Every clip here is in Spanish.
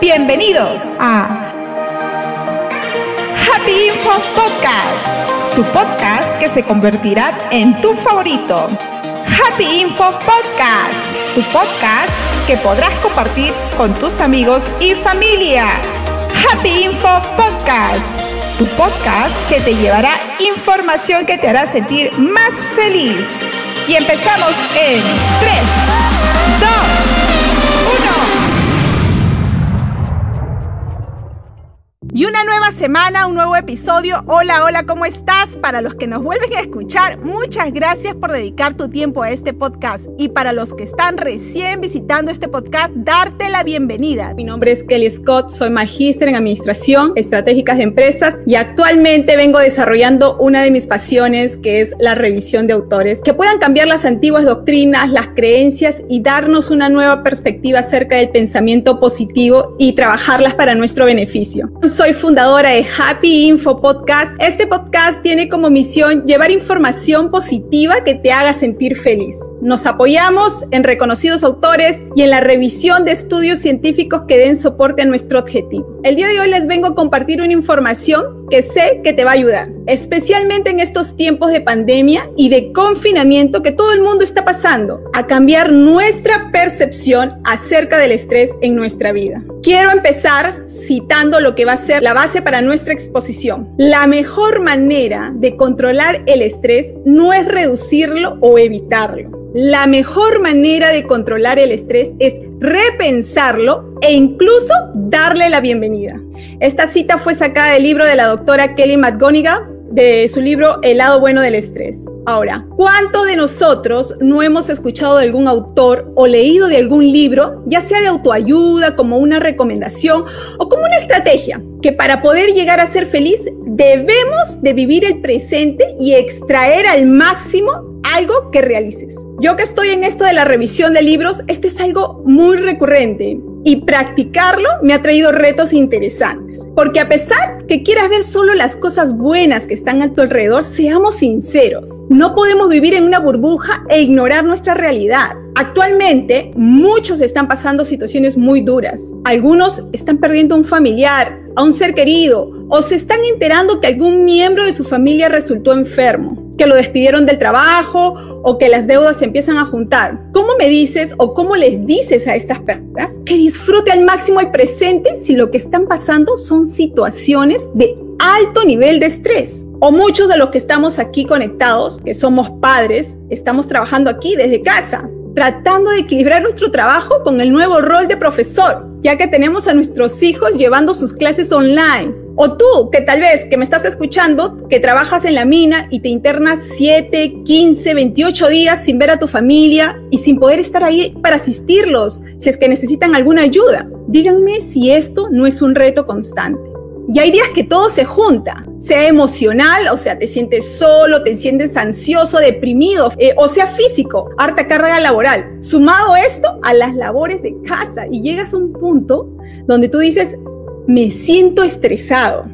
Bienvenidos a Happy Info Podcast, tu podcast que se convertirá en tu favorito. Happy Info Podcast, tu podcast que podrás compartir con tus amigos y familia. Happy Info Podcast, tu podcast que te llevará información que te hará sentir más feliz. Y empezamos en 3, 2, Y una nueva semana, un nuevo episodio. Hola, hola, ¿cómo estás? Para los que nos vuelven a escuchar, muchas gracias por dedicar tu tiempo a este podcast. Y para los que están recién visitando este podcast, darte la bienvenida. Mi nombre es Kelly Scott, soy magíster en Administración Estratégicas de Empresas y actualmente vengo desarrollando una de mis pasiones que es la revisión de autores, que puedan cambiar las antiguas doctrinas, las creencias y darnos una nueva perspectiva acerca del pensamiento positivo y trabajarlas para nuestro beneficio soy fundadora de Happy Info Podcast. Este podcast tiene como misión llevar información positiva que te haga sentir feliz. Nos apoyamos en reconocidos autores y en la revisión de estudios científicos que den soporte a nuestro objetivo. El día de hoy les vengo a compartir una información que sé que te va a ayudar, especialmente en estos tiempos de pandemia y de confinamiento que todo el mundo está pasando, a cambiar nuestra percepción acerca del estrés en nuestra vida. Quiero empezar citando lo que va a ser la base para nuestra exposición. La mejor manera de controlar el estrés no es reducirlo o evitarlo la mejor manera de controlar el estrés es repensarlo e incluso darle la bienvenida. Esta cita fue sacada del libro de la doctora Kelly McGonigal de su libro El lado bueno del estrés. Ahora, ¿cuánto de nosotros no hemos escuchado de algún autor o leído de algún libro, ya sea de autoayuda, como una recomendación o como una estrategia, que para poder llegar a ser feliz debemos de vivir el presente y extraer al máximo algo que realices. Yo que estoy en esto de la revisión de libros, este es algo muy recurrente y practicarlo me ha traído retos interesantes. Porque a pesar que quieras ver solo las cosas buenas que están a tu alrededor, seamos sinceros, no podemos vivir en una burbuja e ignorar nuestra realidad. Actualmente, muchos están pasando situaciones muy duras. Algunos están perdiendo a un familiar, a un ser querido, o se están enterando que algún miembro de su familia resultó enfermo que lo despidieron del trabajo o que las deudas se empiezan a juntar. ¿Cómo me dices o cómo les dices a estas personas que disfrute al máximo el presente si lo que están pasando son situaciones de alto nivel de estrés? O muchos de los que estamos aquí conectados, que somos padres, estamos trabajando aquí desde casa, tratando de equilibrar nuestro trabajo con el nuevo rol de profesor, ya que tenemos a nuestros hijos llevando sus clases online o tú, que tal vez que me estás escuchando, que trabajas en la mina y te internas 7, 15, 28 días sin ver a tu familia y sin poder estar ahí para asistirlos si es que necesitan alguna ayuda. Díganme si esto no es un reto constante. Y hay días que todo se junta, sea emocional, o sea, te sientes solo, te sientes ansioso, deprimido, eh, o sea, físico, harta carga laboral. Sumado esto a las labores de casa y llegas a un punto donde tú dices, me siento estresado.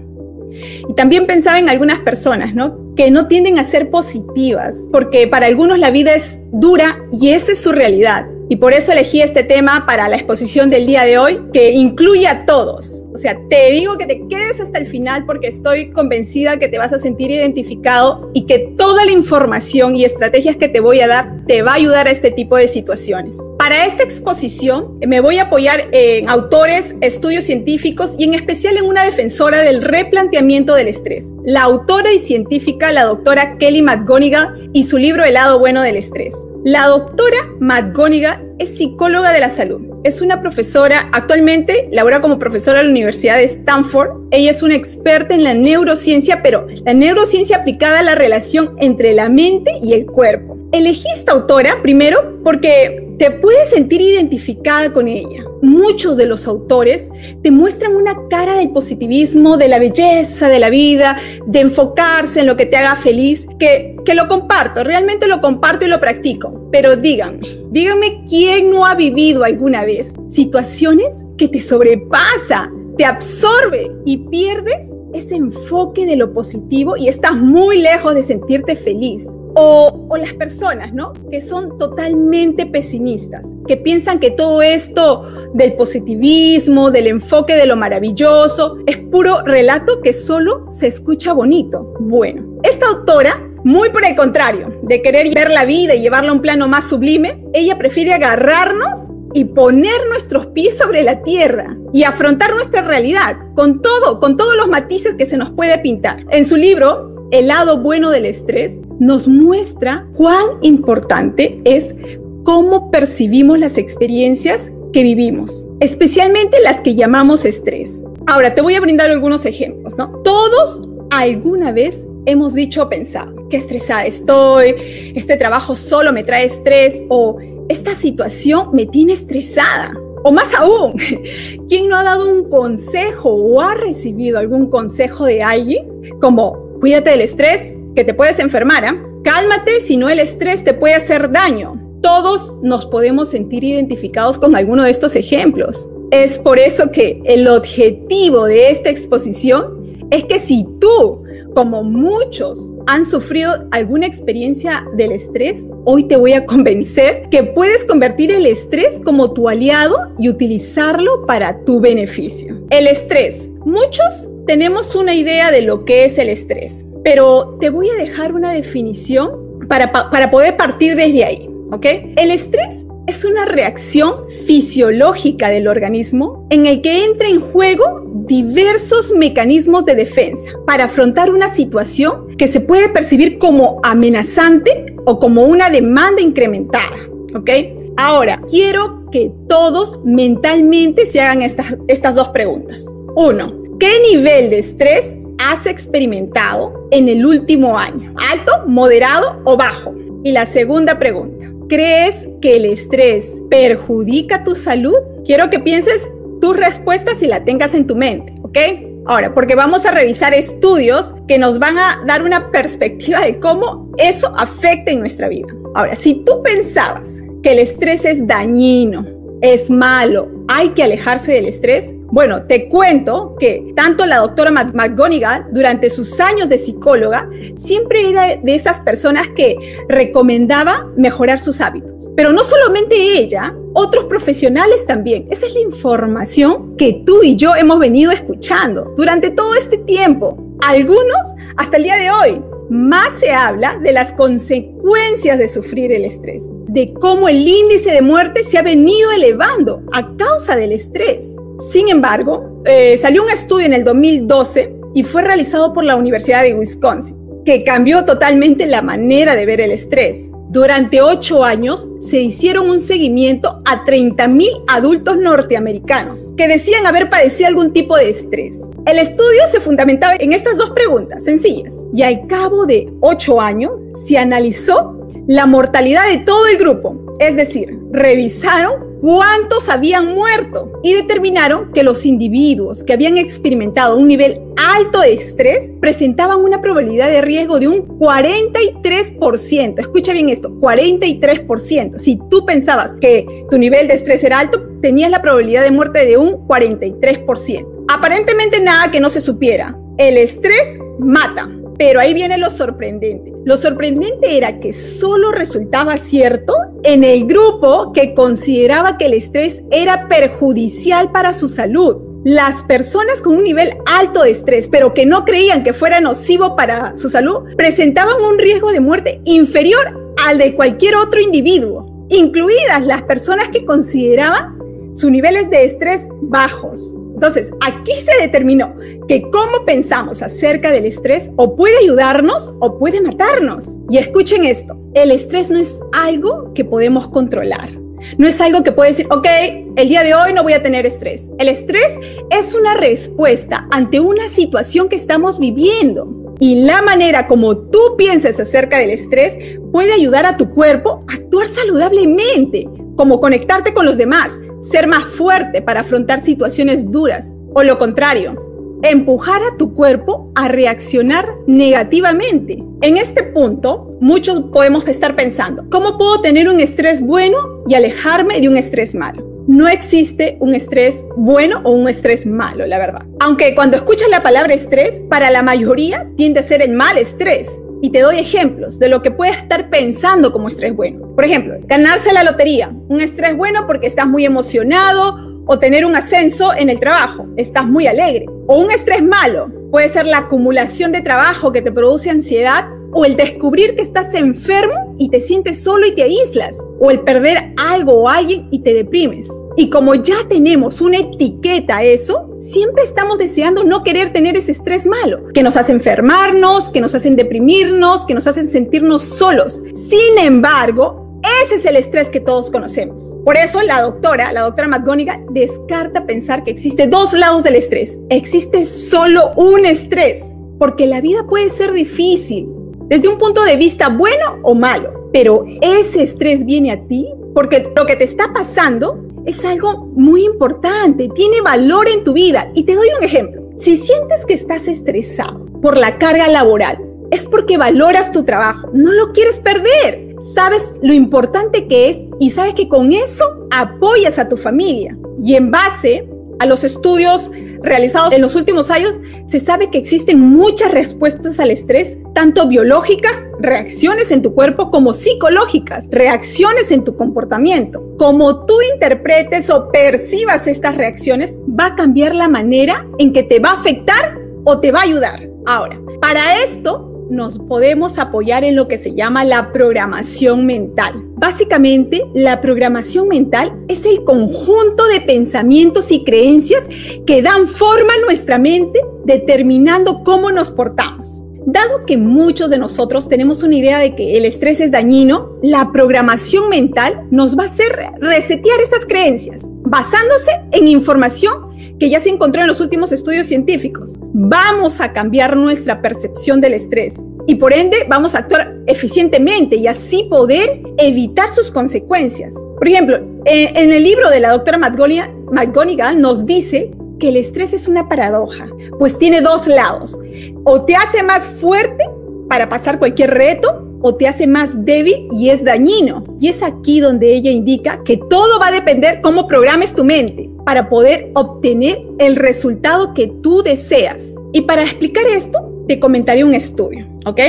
Y también pensaba en algunas personas, ¿no? Que no tienden a ser positivas, porque para algunos la vida es dura y esa es su realidad. Y por eso elegí este tema para la exposición del día de hoy, que incluye a todos. O sea, te digo que te quedes hasta el final porque estoy convencida que te vas a sentir identificado y que toda la información y estrategias que te voy a dar te va a ayudar a este tipo de situaciones. Para esta exposición me voy a apoyar en autores, estudios científicos y en especial en una defensora del replanteamiento del estrés, la autora y científica, la doctora Kelly McGonigal y su libro El lado bueno del estrés. La doctora McGonigal es psicóloga de la salud. Es una profesora, actualmente labora como profesora en la Universidad de Stanford. Ella es una experta en la neurociencia, pero la neurociencia aplicada a la relación entre la mente y el cuerpo. Elegí esta autora primero porque te puedes sentir identificada con ella. Muchos de los autores te muestran una cara del positivismo, de la belleza de la vida, de enfocarse en lo que te haga feliz, que, que lo comparto, realmente lo comparto y lo practico. Pero díganme, díganme quién no ha vivido alguna vez situaciones que te sobrepasa, te absorbe y pierdes ese enfoque de lo positivo y estás muy lejos de sentirte feliz. O, las personas, ¿no? Que son totalmente pesimistas, que piensan que todo esto del positivismo, del enfoque de lo maravilloso, es puro relato que solo se escucha bonito. Bueno, esta autora muy por el contrario, de querer ver la vida y llevarla a un plano más sublime, ella prefiere agarrarnos y poner nuestros pies sobre la tierra y afrontar nuestra realidad con todo, con todos los matices que se nos puede pintar. En su libro, El lado bueno del estrés, nos muestra cuán importante es cómo percibimos las experiencias que vivimos, especialmente las que llamamos estrés. Ahora, te voy a brindar algunos ejemplos. Todos alguna vez hemos dicho o pensado, qué estresada estoy, este trabajo solo me trae estrés o esta situación me tiene estresada. O más aún, ¿quién no ha dado un consejo o ha recibido algún consejo de alguien como cuídate del estrés, que te puedes enfermar, ¿eh? cálmate, si no el estrés te puede hacer daño? Todos nos podemos sentir identificados con alguno de estos ejemplos. Es por eso que el objetivo de esta exposición es que si tú como muchos han sufrido alguna experiencia del estrés, hoy te voy a convencer que puedes convertir el estrés como tu aliado y utilizarlo para tu beneficio. El estrés. Muchos tenemos una idea de lo que es el estrés, pero te voy a dejar una definición para, para poder partir desde ahí. ¿ok? El estrés es una reacción fisiológica del organismo en el que entra en juego diversos mecanismos de defensa para afrontar una situación que se puede percibir como amenazante o como una demanda incrementada. ¿Ok? Ahora, quiero que todos mentalmente se hagan estas, estas dos preguntas. Uno, ¿qué nivel de estrés has experimentado en el último año? ¿Alto, moderado o bajo? Y la segunda pregunta, ¿crees que el estrés perjudica tu salud? Quiero que pienses tus respuestas y la tengas en tu mente, ¿ok? Ahora, porque vamos a revisar estudios que nos van a dar una perspectiva de cómo eso afecta en nuestra vida. Ahora, si tú pensabas que el estrés es dañino, es malo, hay que alejarse del estrés, bueno, te cuento que tanto la doctora McGonigal, durante sus años de psicóloga, siempre era de esas personas que recomendaba mejorar sus hábitos. Pero no solamente ella, otros profesionales también. Esa es la información que tú y yo hemos venido escuchando durante todo este tiempo. Algunos hasta el día de hoy. Más se habla de las consecuencias de sufrir el estrés, de cómo el índice de muerte se ha venido elevando a causa del estrés. Sin embargo, eh, salió un estudio en el 2012 y fue realizado por la Universidad de Wisconsin, que cambió totalmente la manera de ver el estrés. Durante ocho años se hicieron un seguimiento a 30.000 adultos norteamericanos que decían haber padecido algún tipo de estrés. El estudio se fundamentaba en estas dos preguntas sencillas y al cabo de ocho años se analizó la mortalidad de todo el grupo, es decir, revisaron cuántos habían muerto y determinaron que los individuos que habían experimentado un nivel alto de estrés presentaban una probabilidad de riesgo de un 43%. Escucha bien esto, 43%. Si tú pensabas que tu nivel de estrés era alto, tenías la probabilidad de muerte de un 43%. Aparentemente nada que no se supiera. El estrés mata. Pero ahí viene lo sorprendente. Lo sorprendente era que solo resultaba cierto en el grupo que consideraba que el estrés era perjudicial para su salud. Las personas con un nivel alto de estrés, pero que no creían que fuera nocivo para su salud, presentaban un riesgo de muerte inferior al de cualquier otro individuo, incluidas las personas que consideraban sus niveles de estrés bajos. Entonces, aquí se determinó que cómo pensamos acerca del estrés o puede ayudarnos o puede matarnos. Y escuchen esto, el estrés no es algo que podemos controlar. No es algo que puede decir, ok, el día de hoy no voy a tener estrés. El estrés es una respuesta ante una situación que estamos viviendo. Y la manera como tú pienses acerca del estrés puede ayudar a tu cuerpo a actuar saludablemente, como conectarte con los demás, ser más fuerte para afrontar situaciones duras o lo contrario, empujar a tu cuerpo a reaccionar negativamente. En este punto, muchos podemos estar pensando, ¿cómo puedo tener un estrés bueno y alejarme de un estrés malo? No existe un estrés bueno o un estrés malo, la verdad. Aunque cuando escuchas la palabra estrés, para la mayoría tiende a ser el mal estrés. Y te doy ejemplos de lo que puedes estar pensando como estrés bueno. Por ejemplo, ganarse la lotería. Un estrés bueno porque estás muy emocionado o tener un ascenso en el trabajo. Estás muy alegre. O un estrés malo. Puede ser la acumulación de trabajo que te produce ansiedad o el descubrir que estás enfermo y te sientes solo y te aíslas, o el perder algo o alguien y te deprimes. Y como ya tenemos una etiqueta a eso, siempre estamos deseando no querer tener ese estrés malo, que nos hace enfermarnos, que nos hacen deprimirnos, que nos hacen sentirnos solos. Sin embargo, ese es el estrés que todos conocemos. Por eso la doctora, la doctora McGonigal, descarta pensar que existe dos lados del estrés. Existe solo un estrés, porque la vida puede ser difícil, desde un punto de vista bueno o malo, pero ese estrés viene a ti porque lo que te está pasando es algo muy importante, tiene valor en tu vida. Y te doy un ejemplo. Si sientes que estás estresado por la carga laboral, es porque valoras tu trabajo, no lo quieres perder, sabes lo importante que es y sabes que con eso apoyas a tu familia. Y en base a los estudios realizados en los últimos años, se sabe que existen muchas respuestas al estrés, tanto biológicas, reacciones en tu cuerpo, como psicológicas, reacciones en tu comportamiento. Como tú interpretes o percibas estas reacciones, va a cambiar la manera en que te va a afectar o te va a ayudar. Ahora, para esto nos podemos apoyar en lo que se llama la programación mental. Básicamente, la programación mental es el conjunto de pensamientos y creencias que dan forma a nuestra mente determinando cómo nos portamos. Dado que muchos de nosotros tenemos una idea de que el estrés es dañino, la programación mental nos va a hacer resetear esas creencias, basándose en información que ya se encontró en los últimos estudios científicos. Vamos a cambiar nuestra percepción del estrés y por ende vamos a actuar eficientemente y así poder evitar sus consecuencias. Por ejemplo, eh, en el libro de la doctora McGonigal nos dice que el estrés es una paradoja, pues tiene dos lados. O te hace más fuerte para pasar cualquier reto o te hace más débil y es dañino. Y es aquí donde ella indica que todo va a depender cómo programes tu mente para poder obtener el resultado que tú deseas. Y para explicar esto, te comentaré un estudio, ¿ok?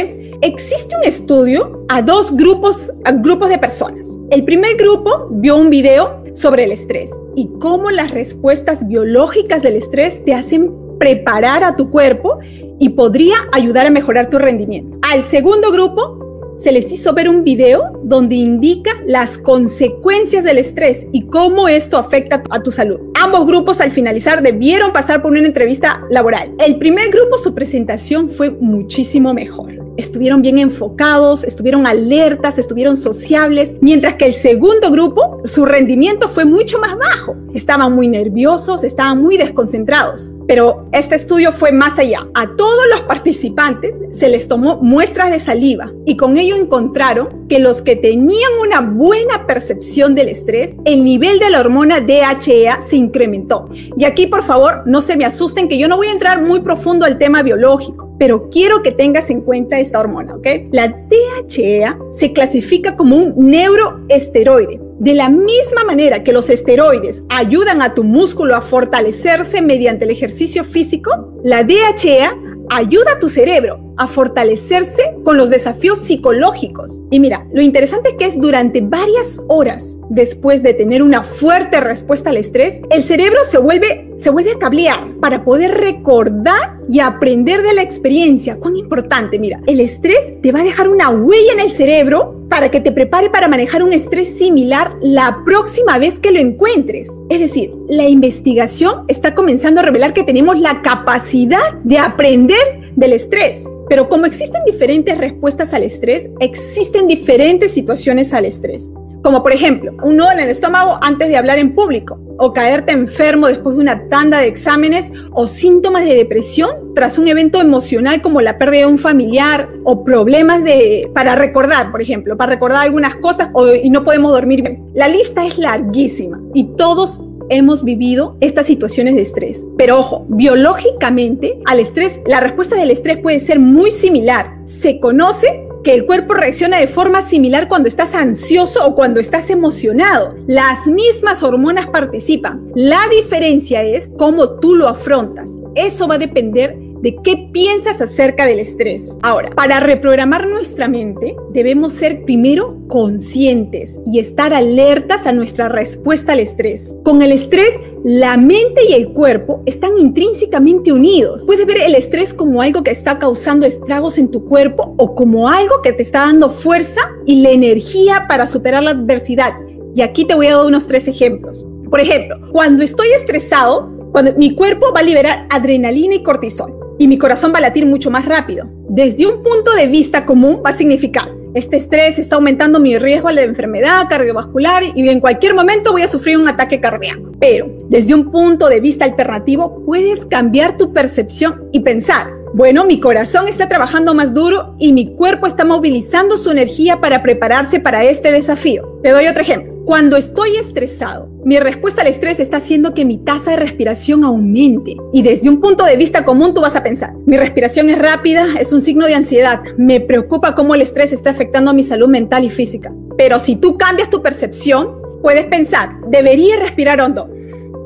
Existe un estudio a dos grupos, a grupos de personas. El primer grupo vio un video sobre el estrés y cómo las respuestas biológicas del estrés te hacen preparar a tu cuerpo y podría ayudar a mejorar tu rendimiento. Al segundo grupo se les hizo ver un video donde indica las consecuencias del estrés y cómo esto afecta a tu salud. Ambos grupos al finalizar debieron pasar por una entrevista laboral. El primer grupo su presentación fue muchísimo mejor. Estuvieron bien enfocados, estuvieron alertas, estuvieron sociables, mientras que el segundo grupo su rendimiento fue mucho más bajo. Estaban muy nerviosos, estaban muy desconcentrados. Pero este estudio fue más allá. A todos los participantes se les tomó muestras de saliva y con ello encontraron que los que tenían una buena percepción del estrés, el nivel de la hormona DHEA se incrementó. Y aquí, por favor, no se me asusten que yo no voy a entrar muy profundo al tema biológico, pero quiero que tengas en cuenta esta hormona, ¿ok? La DHEA se clasifica como un neuroesteroide de la misma manera que los esteroides ayudan a tu músculo a fortalecerse mediante el ejercicio físico, la DHEA ayuda a tu cerebro a fortalecerse con los desafíos psicológicos. Y mira, lo interesante es que es durante varias horas después de tener una fuerte respuesta al estrés, el cerebro se vuelve, se vuelve a cablear para poder recordar y aprender de la experiencia. Cuán importante, mira, el estrés te va a dejar una huella en el cerebro para que te prepare para manejar un estrés similar la próxima vez que lo encuentres. Es decir, la investigación está comenzando a revelar que tenemos la capacidad de aprender del estrés. Pero como existen diferentes respuestas al estrés, existen diferentes situaciones al estrés. Como por ejemplo, un nudo en el estómago antes de hablar en público, o caerte enfermo después de una tanda de exámenes, o síntomas de depresión tras un evento emocional como la pérdida de un familiar, o problemas de, para recordar, por ejemplo, para recordar algunas cosas o, y no podemos dormir. La lista es larguísima y todos hemos vivido estas situaciones de estrés. Pero ojo, biológicamente al estrés, la respuesta del estrés puede ser muy similar. Se conoce que el cuerpo reacciona de forma similar cuando estás ansioso o cuando estás emocionado. Las mismas hormonas participan. La diferencia es cómo tú lo afrontas. Eso va a depender de qué piensas acerca del estrés. Ahora, para reprogramar nuestra mente, debemos ser primero conscientes y estar alertas a nuestra respuesta al estrés. Con el estrés, la mente y el cuerpo están intrínsecamente unidos. Puedes ver el estrés como algo que está causando estragos en tu cuerpo o como algo que te está dando fuerza y la energía para superar la adversidad. Y aquí te voy a dar unos tres ejemplos. Por ejemplo, cuando estoy estresado, cuando mi cuerpo va a liberar adrenalina y cortisol y mi corazón va a latir mucho más rápido. Desde un punto de vista común va a significar este estrés está aumentando mi riesgo de enfermedad cardiovascular y en cualquier momento voy a sufrir un ataque cardíaco. Pero desde un punto de vista alternativo puedes cambiar tu percepción y pensar, bueno, mi corazón está trabajando más duro y mi cuerpo está movilizando su energía para prepararse para este desafío. Te doy otro ejemplo. Cuando estoy estresado, mi respuesta al estrés está haciendo que mi tasa de respiración aumente. Y desde un punto de vista común tú vas a pensar, mi respiración es rápida, es un signo de ansiedad, me preocupa cómo el estrés está afectando a mi salud mental y física. Pero si tú cambias tu percepción, puedes pensar, debería respirar hondo.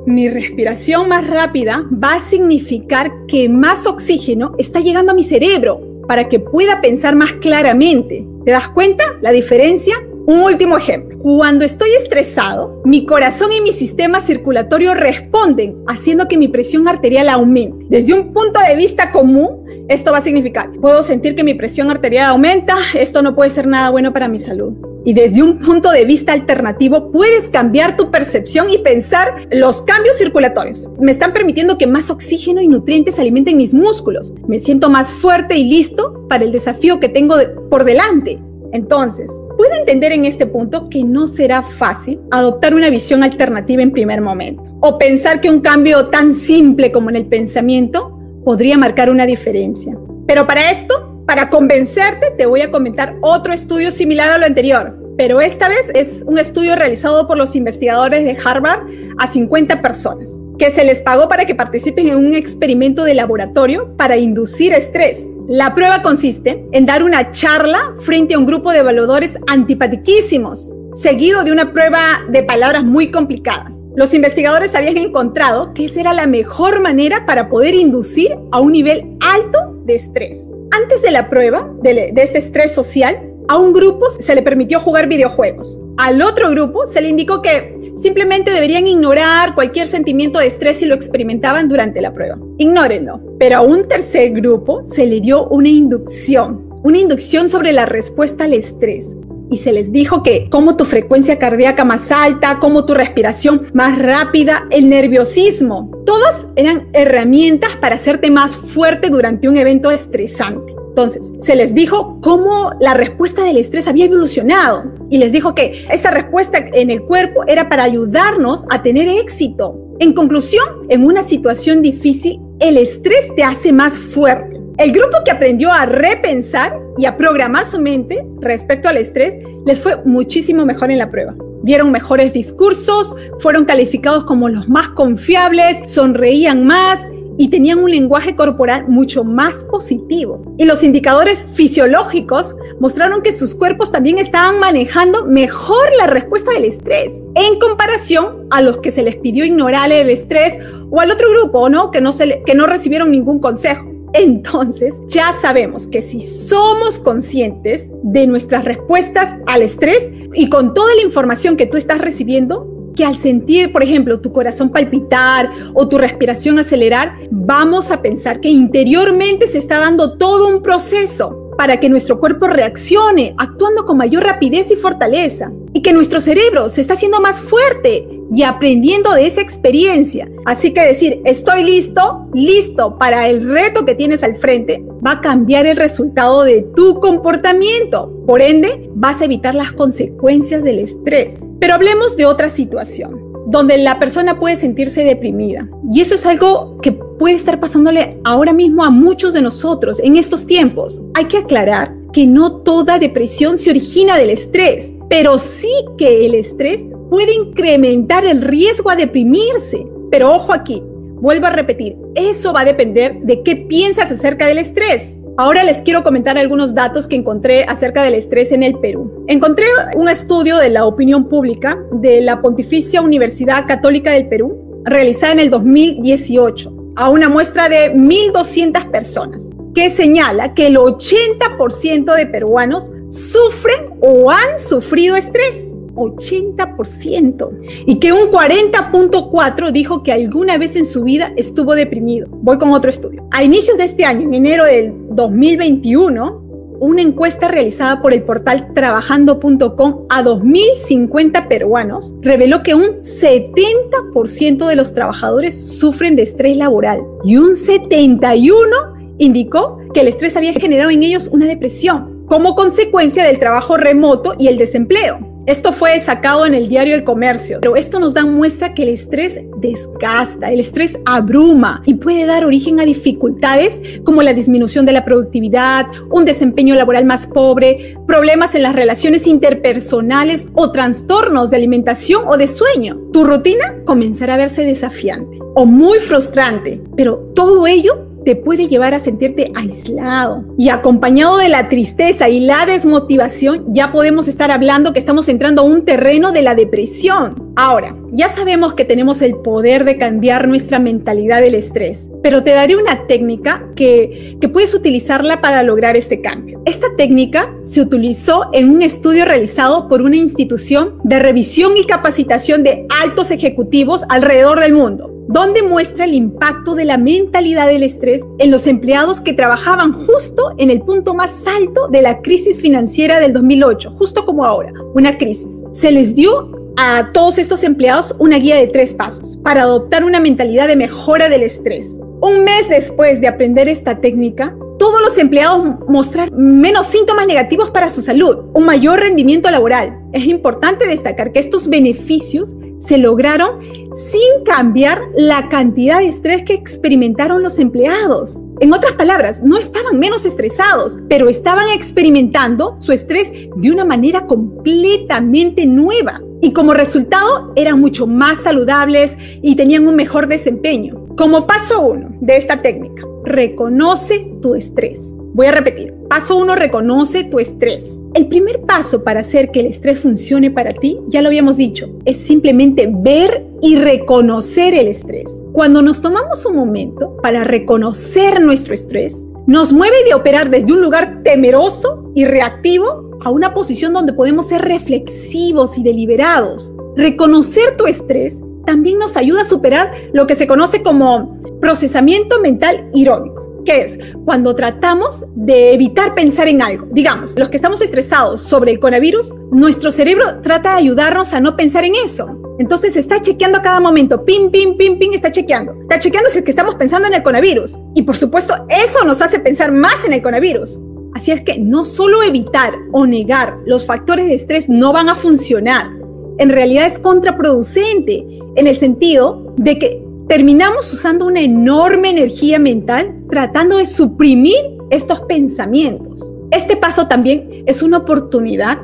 Mi respiración más rápida va a significar que más oxígeno está llegando a mi cerebro para que pueda pensar más claramente. ¿Te das cuenta la diferencia? Un último ejemplo. Cuando estoy estresado, mi corazón y mi sistema circulatorio responden, haciendo que mi presión arterial aumente. Desde un punto de vista común, esto va a significar, puedo sentir que mi presión arterial aumenta, esto no puede ser nada bueno para mi salud. Y desde un punto de vista alternativo, puedes cambiar tu percepción y pensar los cambios circulatorios. Me están permitiendo que más oxígeno y nutrientes alimenten mis músculos. Me siento más fuerte y listo para el desafío que tengo por delante. Entonces, puede entender en este punto que no será fácil adoptar una visión alternativa en primer momento o pensar que un cambio tan simple como en el pensamiento podría marcar una diferencia. Pero para esto, para convencerte, te voy a comentar otro estudio similar a lo anterior, pero esta vez es un estudio realizado por los investigadores de Harvard a 50 personas, que se les pagó para que participen en un experimento de laboratorio para inducir estrés la prueba consiste en dar una charla frente a un grupo de evaluadores antipatiquísimos, seguido de una prueba de palabras muy complicadas. Los investigadores habían encontrado que esa era la mejor manera para poder inducir a un nivel alto de estrés. Antes de la prueba de, este estrés social, a un grupo se le permitió jugar videojuegos. Al otro grupo se le indicó que simplemente deberían ignorar cualquier sentimiento de estrés si lo experimentaban durante la prueba. Ignórenlo. Pero a un tercer grupo se le dio una inducción, una inducción sobre la respuesta al estrés. Y se les dijo que como tu frecuencia cardíaca más alta, como tu respiración más rápida, el nerviosismo, todas eran herramientas para hacerte más fuerte durante un evento estresante. Entonces, se les dijo cómo la respuesta del estrés había evolucionado y les dijo que esa respuesta en el cuerpo era para ayudarnos a tener éxito. En conclusión, en una situación difícil, el estrés te hace más fuerte. El grupo que aprendió a repensar y a programar su mente respecto al estrés les fue muchísimo mejor en la prueba. Dieron mejores discursos, fueron calificados como los más confiables, sonreían más, y tenían un lenguaje corporal mucho más positivo. Y los indicadores fisiológicos mostraron que sus cuerpos también estaban manejando mejor la respuesta del estrés en comparación a los que se les pidió ignorar el estrés o al otro grupo, ¿no? Que no, se que no recibieron ningún consejo. Entonces, ya sabemos que si somos conscientes de nuestras respuestas al estrés y con toda la información que tú estás recibiendo, que al sentir, por ejemplo, tu corazón palpitar o tu respiración acelerar, vamos a pensar que interiormente se está dando todo un proceso para que nuestro cuerpo reaccione, actuando con mayor rapidez y fortaleza, y que nuestro cerebro se está haciendo más fuerte y aprendiendo de esa experiencia. Así que decir, estoy listo, listo para el reto que tienes al frente, va a cambiar el resultado de tu comportamiento. Por ende, vas a evitar las consecuencias del estrés. Pero hablemos de otra situación donde la persona puede sentirse deprimida. Y eso es algo que puede estar pasándole ahora mismo a muchos de nosotros en estos tiempos. Hay que aclarar que no toda depresión se origina del estrés, pero sí que el estrés puede incrementar el riesgo a deprimirse. Pero ojo aquí, vuelvo a repetir, eso va a depender de qué piensas acerca del estrés. Ahora les quiero comentar algunos datos que encontré acerca del estrés en el Perú. Encontré un estudio de la opinión pública de la Pontificia Universidad Católica del Perú, realizada en el 2018. a una muestra de 1.200 personas, que señala que el 80% de peruanos sufren o han sufrido estrés. 80% y que un 40.4 dijo que alguna vez en su vida estuvo deprimido. Voy con otro estudio. A inicios de este año, en enero del 2021, una encuesta realizada por el portal trabajando.com a 2.050 peruanos reveló que un 70% de los trabajadores sufren de estrés laboral y un 71% indicó que el estrés había generado en ellos una depresión como consecuencia del trabajo remoto y el desempleo. Esto fue sacado en el diario El Comercio, pero esto nos da muestra que el estrés desgasta, el estrés abruma y puede dar origen a dificultades como la disminución de la productividad, un desempeño laboral más pobre, problemas en las relaciones interpersonales o trastornos de alimentación o de sueño. Tu rutina comenzará a verse desafiante o muy frustrante, pero todo ello te puede llevar a sentirte aislado. Y acompañado de la tristeza y la desmotivación, ya podemos estar hablando que estamos entrando a un terreno de la depresión. Ahora, ya sabemos que tenemos el poder de cambiar nuestra mentalidad del estrés, pero te daré una técnica que, puedes utilizarla para lograr este cambio. Esta técnica se utilizó en un estudio realizado por una institución de revisión y capacitación de altos ejecutivos alrededor del mundo donde muestra el impacto de la mentalidad del estrés en los empleados que trabajaban justo en el punto más alto de la crisis financiera del 2008, justo como ahora, una crisis. Se les dio a todos estos empleados una guía de tres pasos para adoptar una mentalidad de mejora del estrés. Un mes después de aprender esta técnica, todos los empleados mostraron menos síntomas negativos para su salud, un mayor rendimiento laboral. Es importante destacar que estos beneficios se lograron sin cambiar la cantidad de estrés que experimentaron los empleados. En otras palabras, no estaban menos estresados, pero estaban experimentando su estrés de una manera completamente nueva. Y como resultado, eran mucho más saludables y tenían un mejor desempeño. Como paso uno de esta técnica, reconoce tu estrés. Voy a repetir. Paso uno, reconoce tu estrés. El primer paso para hacer que el estrés funcione para ti, ya lo habíamos dicho, es simplemente ver y reconocer el estrés. Cuando nos tomamos un momento para reconocer nuestro estrés, nos mueve de operar desde un lugar temeroso y reactivo a una posición donde podemos ser reflexivos y deliberados. Reconocer tu estrés también nos ayuda a superar lo que se conoce como procesamiento mental irónico. ¿Qué es? Cuando tratamos de evitar pensar en algo. Digamos, los que estamos estresados sobre el coronavirus, nuestro cerebro trata de ayudarnos a no pensar en eso. Entonces está chequeando a cada momento, pim, pim, pim, pim, está chequeando. Está chequeando si es que estamos pensando en el coronavirus. Y por supuesto, eso nos hace pensar más en el coronavirus. Así es que no solo evitar o negar los factores de estrés no van a funcionar. En realidad es contraproducente en el sentido de que terminamos usando una enorme energía mental tratando de suprimir estos pensamientos. Este paso también es una oportunidad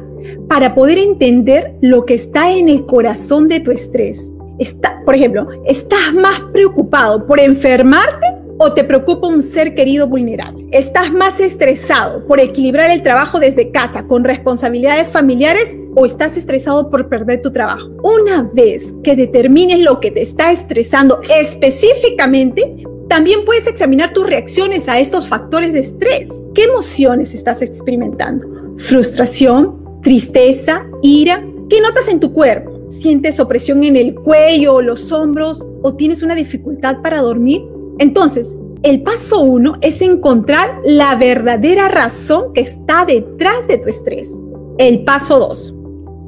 para poder entender lo que está en el corazón de tu estrés. Está, por ejemplo, ¿estás más preocupado por enfermarte o te preocupa un ser querido vulnerable? ¿Estás más estresado por equilibrar el trabajo desde casa con responsabilidades familiares o estás estresado por perder tu trabajo? Una vez que determines lo que te está estresando específicamente, también puedes examinar tus reacciones a estos factores de estrés. ¿Qué emociones estás experimentando? ¿Frustración? ¿Tristeza? ¿Ira? ¿Qué notas en tu cuerpo? ¿Sientes opresión en el cuello o los hombros? ¿O tienes una dificultad para dormir? Entonces, el paso uno es encontrar la verdadera razón que está detrás de tu estrés. El paso dos,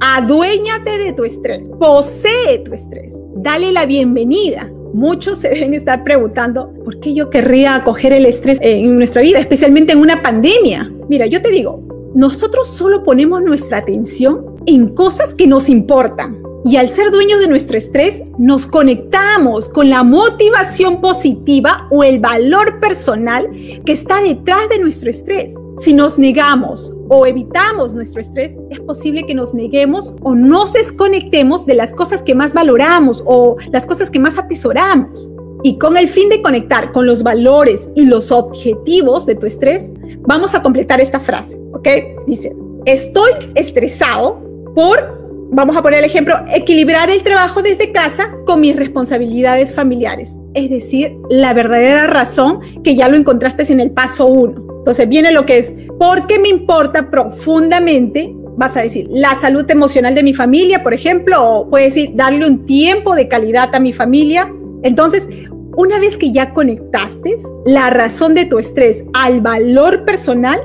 aduéñate de tu estrés, posee tu estrés, dale la bienvenida, Muchos se deben estar preguntando, ¿por qué yo querría acoger el estrés en nuestra vida, especialmente en una pandemia? Mira, yo te digo, nosotros solo ponemos nuestra atención en cosas que nos importan. Y al ser dueños de nuestro estrés, nos conectamos con la motivación positiva o el valor personal que está detrás de nuestro estrés. Si nos negamos o evitamos nuestro estrés, es posible que nos neguemos o nos desconectemos de las cosas que más valoramos o las cosas que más atesoramos. Y con el fin de conectar con los valores y los objetivos de tu estrés, vamos a completar esta frase, ¿ok? Dice, estoy estresado por vamos a poner el ejemplo, equilibrar el trabajo desde casa con mis responsabilidades familiares. Es decir, la verdadera razón que ya lo encontraste en el paso uno. Entonces viene lo que es, porque me importa profundamente, vas a decir, la salud emocional de mi familia, por ejemplo, o puedes decir, darle un tiempo de calidad a mi familia. Entonces, una vez que ya conectaste la razón de tu estrés al valor personal,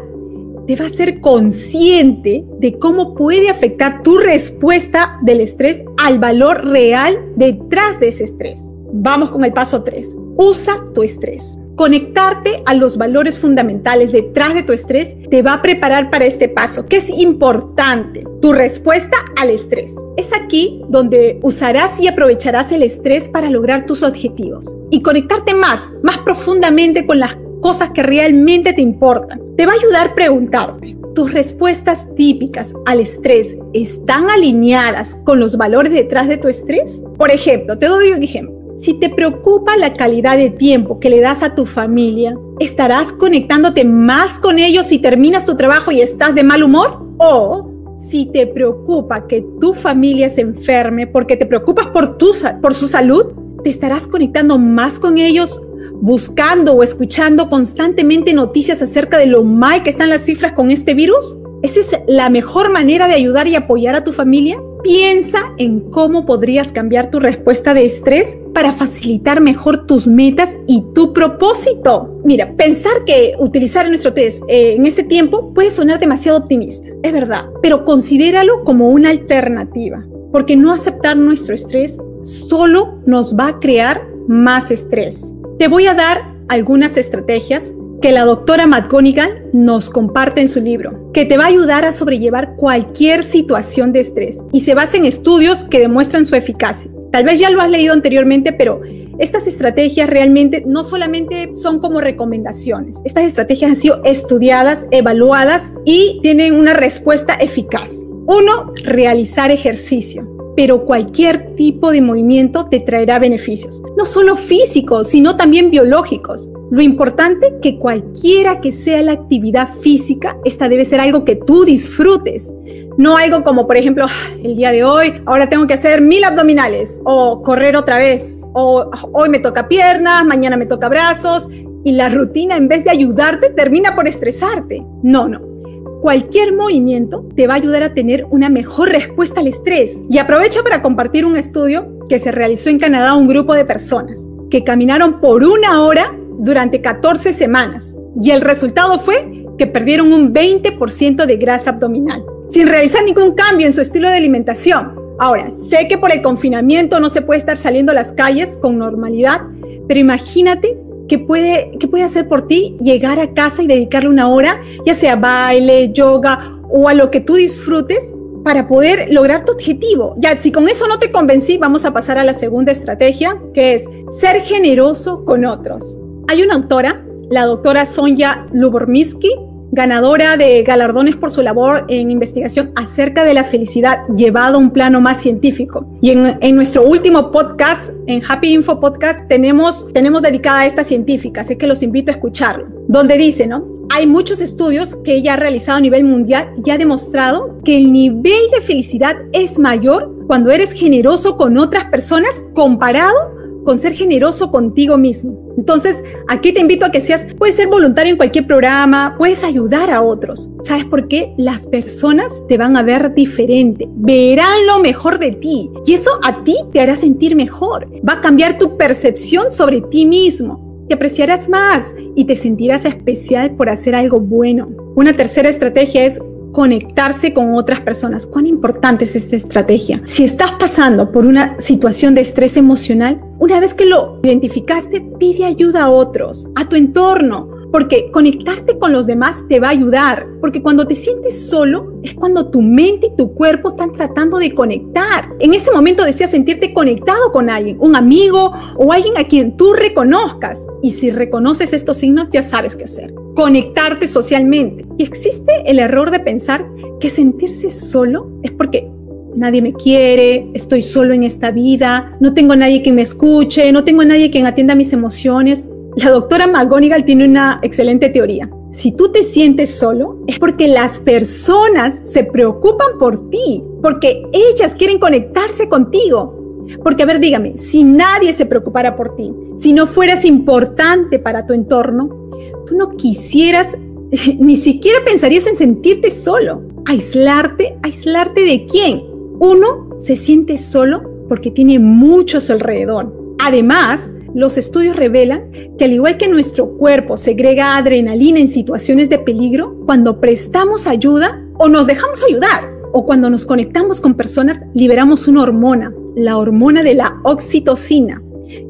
te va a ser consciente de cómo puede afectar tu respuesta del estrés al valor real detrás de ese estrés. Vamos con el paso 3. Usa tu estrés. Conectarte a los valores fundamentales detrás de tu estrés te va a preparar para este paso, que es importante, tu respuesta al estrés. Es aquí donde usarás y aprovecharás el estrés para lograr tus objetivos y conectarte más, más profundamente con las cosas que realmente te importan. Te va a ayudar a preguntarte, ¿tus respuestas típicas al estrés están alineadas con los valores detrás de tu estrés? Por ejemplo, te doy un ejemplo. Si te preocupa la calidad de tiempo que le das a tu familia, ¿estarás conectándote más con ellos si terminas tu trabajo y estás de mal humor? ¿O si te preocupa que tu familia se enferme porque te preocupas por, tu, por su salud, ¿te estarás conectando más con ellos buscando o escuchando constantemente noticias acerca de lo mal que están las cifras con este virus? ¿Esa es la mejor manera de ayudar y apoyar a tu familia? Piensa en cómo podrías cambiar tu respuesta de estrés para facilitar mejor tus metas y tu propósito. Mira, pensar que utilizar nuestro test eh, en este tiempo puede sonar demasiado optimista, es verdad, pero considéralo como una alternativa, porque no aceptar nuestro estrés solo nos va a crear más estrés. Te voy a dar algunas estrategias que la doctora McGonigal nos comparte en su libro, que te va a ayudar a sobrellevar cualquier situación de estrés y se basa en estudios que demuestran su eficacia. Tal vez ya lo has leído anteriormente, pero estas estrategias realmente no solamente son como recomendaciones, estas estrategias han sido estudiadas, evaluadas y tienen una respuesta eficaz. Uno, realizar ejercicio pero cualquier tipo de movimiento te traerá beneficios, no solo físicos, sino también biológicos. Lo importante que cualquiera que sea la actividad física, esta debe ser algo que tú disfrutes, no algo como por ejemplo, ah, el día de hoy, ahora tengo que hacer mil abdominales o correr otra vez, o hoy me toca piernas, mañana me toca brazos, y la rutina en vez de ayudarte termina por estresarte. No, no. Cualquier movimiento te va a ayudar a tener una mejor respuesta al estrés. Y aprovecho para compartir un estudio que se realizó en Canadá a un grupo de personas que caminaron por una hora durante 14 semanas. Y el resultado fue que perdieron un 20% de grasa abdominal, sin realizar ningún cambio en su estilo de alimentación. Ahora, sé que por el confinamiento no se puede estar saliendo a las calles con normalidad, pero imagínate que puede, que puede hacer por ti llegar a casa y dedicarle una hora, ya sea baile, yoga o a lo que tú disfrutes para poder lograr tu objetivo. Ya, si con eso no te convencí, vamos a pasar a la segunda estrategia, que es ser generoso con otros. Hay una autora, la doctora Sonja Lubormisky, ganadora de galardones por su labor en investigación acerca de la felicidad llevado a un plano más científico. Y en, nuestro último podcast, en Happy Info Podcast, tenemos, tenemos dedicada a esta científica, así que los invito a escucharlo, donde dice, ¿no? Hay muchos estudios que ella ha realizado a nivel mundial y ha demostrado que el nivel de felicidad es mayor cuando eres generoso con otras personas comparado con ser generoso contigo mismo. Entonces, aquí te invito a que seas, puedes ser voluntario en cualquier programa, puedes ayudar a otros. ¿Sabes por qué? Las personas te van a ver diferente, verán lo mejor de ti y eso a ti te hará sentir mejor. Va a cambiar tu percepción sobre ti mismo. Te apreciarás más y te sentirás especial por hacer algo bueno. Una tercera estrategia es conectarse con otras personas. ¿Cuán importante es esta estrategia? Si estás pasando por una situación de estrés emocional, una vez que lo identificaste, pide ayuda a otros, a tu entorno, porque conectarte con los demás te va a ayudar, porque cuando te sientes solo es cuando tu mente y tu cuerpo están tratando de conectar. En ese momento deseas sentirte conectado con alguien, un amigo o alguien a quien tú reconozcas. Y si reconoces estos signos, ya sabes qué hacer. Conectarte socialmente. Y existe el error de pensar que sentirse solo es porque nadie me quiere, estoy solo en esta vida, no tengo nadie que me escuche, no tengo nadie quien atienda mis emociones. La doctora McGonigal tiene una excelente teoría. Si tú te sientes solo, es porque las personas se preocupan por ti, porque ellas quieren conectarse contigo. Porque, a ver, dígame, si nadie se preocupara por ti, si no fueras importante para tu entorno, tú no quisieras, ni siquiera pensarías en sentirte solo. Aislarte, aislarte de quién? Uno se siente solo porque tiene muchos alrededor. Además, los estudios revelan que al igual que nuestro cuerpo segrega adrenalina en situaciones de peligro, cuando prestamos ayuda o nos dejamos ayudar o cuando nos conectamos con personas, liberamos una hormona, la hormona de la oxitocina.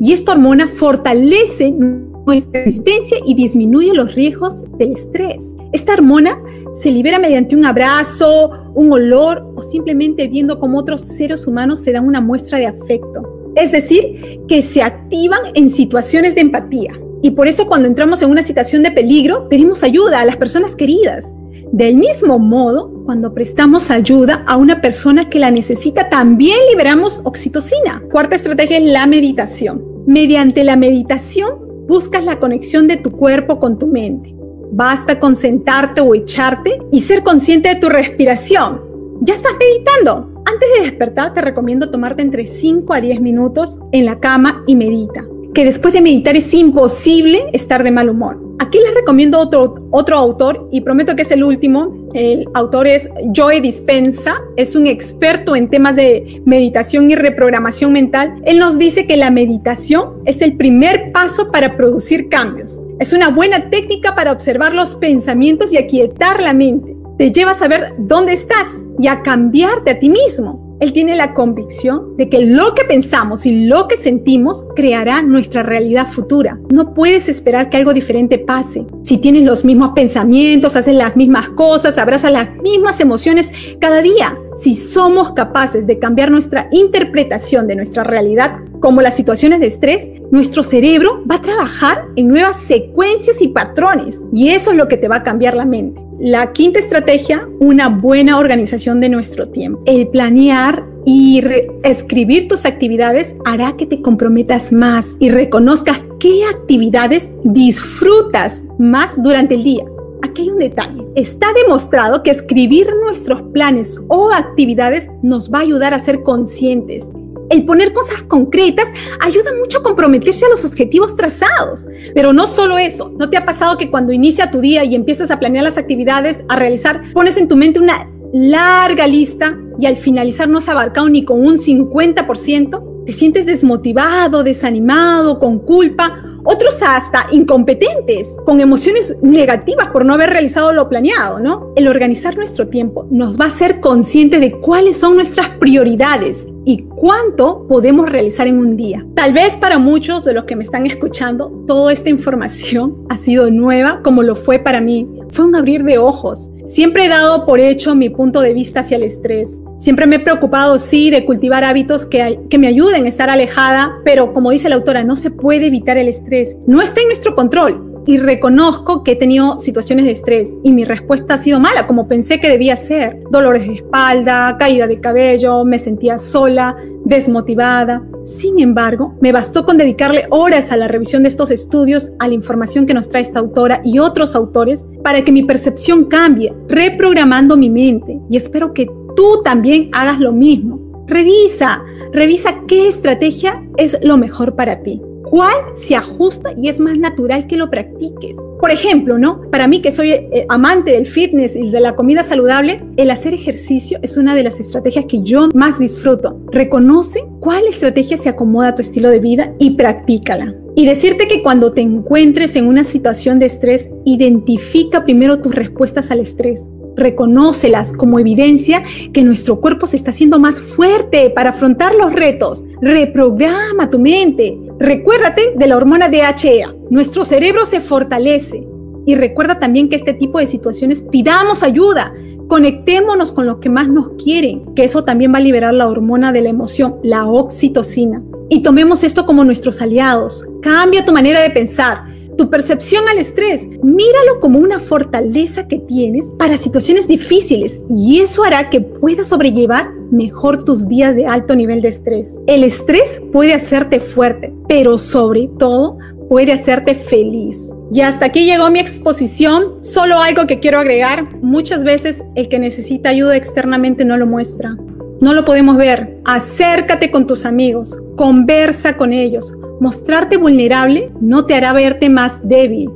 Y esta hormona fortalece nuestra resistencia y disminuye los riesgos del estrés. Esta hormona se libera mediante un abrazo, un olor o simplemente viendo cómo otros seres humanos se dan una muestra de afecto. Es decir, que se activan en situaciones de empatía. Y por eso cuando entramos en una situación de peligro, pedimos ayuda a las personas queridas. Del mismo modo, cuando prestamos ayuda a una persona que la necesita, también liberamos oxitocina. Cuarta estrategia es la meditación. Mediante la meditación, buscas la conexión de tu cuerpo con tu mente. Basta con sentarte o echarte y ser consciente de tu respiración. ¿Ya estás meditando? Antes de despertar te recomiendo tomarte entre 5 a 10 minutos en la cama y medita. Que después de meditar es imposible estar de mal humor. Aquí les recomiendo otro, otro autor y prometo que es el último. El autor es Joe Dispensa, es un experto en temas de meditación y reprogramación mental. Él nos dice que la meditación es el primer paso para producir cambios. Es una buena técnica para observar los pensamientos y aquietar la mente. Te lleva a saber dónde estás y a cambiarte a ti mismo. Él tiene la convicción de que lo que pensamos y lo que sentimos creará nuestra realidad futura. No puedes esperar que algo diferente pase. Si tienes los mismos pensamientos, haces las mismas cosas, abrazas las mismas emociones cada día, si somos capaces de cambiar nuestra interpretación de nuestra realidad, como las situaciones de estrés, nuestro cerebro va a trabajar en nuevas secuencias y patrones. Y eso es lo que te va a cambiar la mente. La quinta estrategia, una buena organización de nuestro tiempo. El planear y escribir tus actividades hará que te comprometas más y reconozcas qué actividades disfrutas más durante el día. Aquí hay un detalle. Está demostrado que escribir nuestros planes o actividades nos va a ayudar a ser conscientes el poner cosas concretas ayuda mucho a comprometerse a los objetivos trazados. Pero no solo eso, ¿no te ha pasado que cuando inicia tu día y empiezas a planear las actividades a realizar, pones en tu mente una larga lista y al finalizar no has abarcado ni con un 50%? ¿Te sientes desmotivado, desanimado, con culpa? Otros hasta incompetentes, con emociones negativas por no haber realizado lo planeado, ¿no? El organizar nuestro tiempo nos va a hacer conscientes de cuáles son nuestras prioridades y cuánto podemos realizar en un día. Tal vez para muchos de los que me están escuchando, toda esta información ha sido nueva como lo fue para mí. Fue un abrir de ojos. Siempre he dado por hecho mi punto de vista hacia el estrés. Siempre me he preocupado, sí, de cultivar hábitos que, que me ayuden a estar alejada, pero como dice la autora, no se puede evitar el estrés. No está en nuestro control y reconozco que he tenido situaciones de estrés y mi respuesta ha sido mala, como pensé que debía ser. Dolores de espalda, caída de cabello, me sentía sola, desmotivada. Sin embargo, me bastó con dedicarle horas a la revisión de estos estudios, a la información que nos trae esta autora y otros autores, para que mi percepción cambie, reprogramando mi mente. Y espero que tú también hagas lo mismo. Revisa, revisa qué estrategia es lo mejor para ti cuál se ajusta y es más natural que lo practiques. Por ejemplo, ¿no? Para mí que soy eh, amante del fitness y de la comida saludable, el hacer ejercicio es una de las estrategias que yo más disfruto. Reconoce cuál estrategia se acomoda a tu estilo de vida y practícala. Y decirte que cuando te encuentres en una situación de estrés, identifica primero tus respuestas al estrés reconócelas como evidencia que nuestro cuerpo se está haciendo más fuerte para afrontar los retos. Reprograma tu mente. Recuérdate de la hormona DHEA. Nuestro cerebro se fortalece. Y recuerda también que este tipo de situaciones pidamos ayuda. Conectémonos con los que más nos quieren, que eso también va a liberar la hormona de la emoción, la oxitocina. Y tomemos esto como nuestros aliados. Cambia tu manera de pensar tu percepción al estrés. Míralo como una fortaleza que tienes para situaciones difíciles y eso hará que puedas sobrellevar mejor tus días de alto nivel de estrés. El estrés puede hacerte fuerte, pero sobre todo puede hacerte feliz. Y hasta aquí llegó mi exposición. Solo algo que quiero agregar. Muchas veces el que necesita ayuda externamente no lo muestra. No lo podemos ver. Acércate con tus amigos. Conversa con ellos. Mostrarte vulnerable no te hará verte más débil.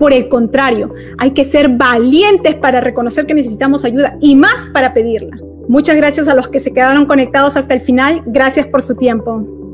Por el contrario, hay que ser valientes para reconocer que necesitamos ayuda y más para pedirla. Muchas gracias a los que se quedaron conectados hasta el final. Gracias por su tiempo.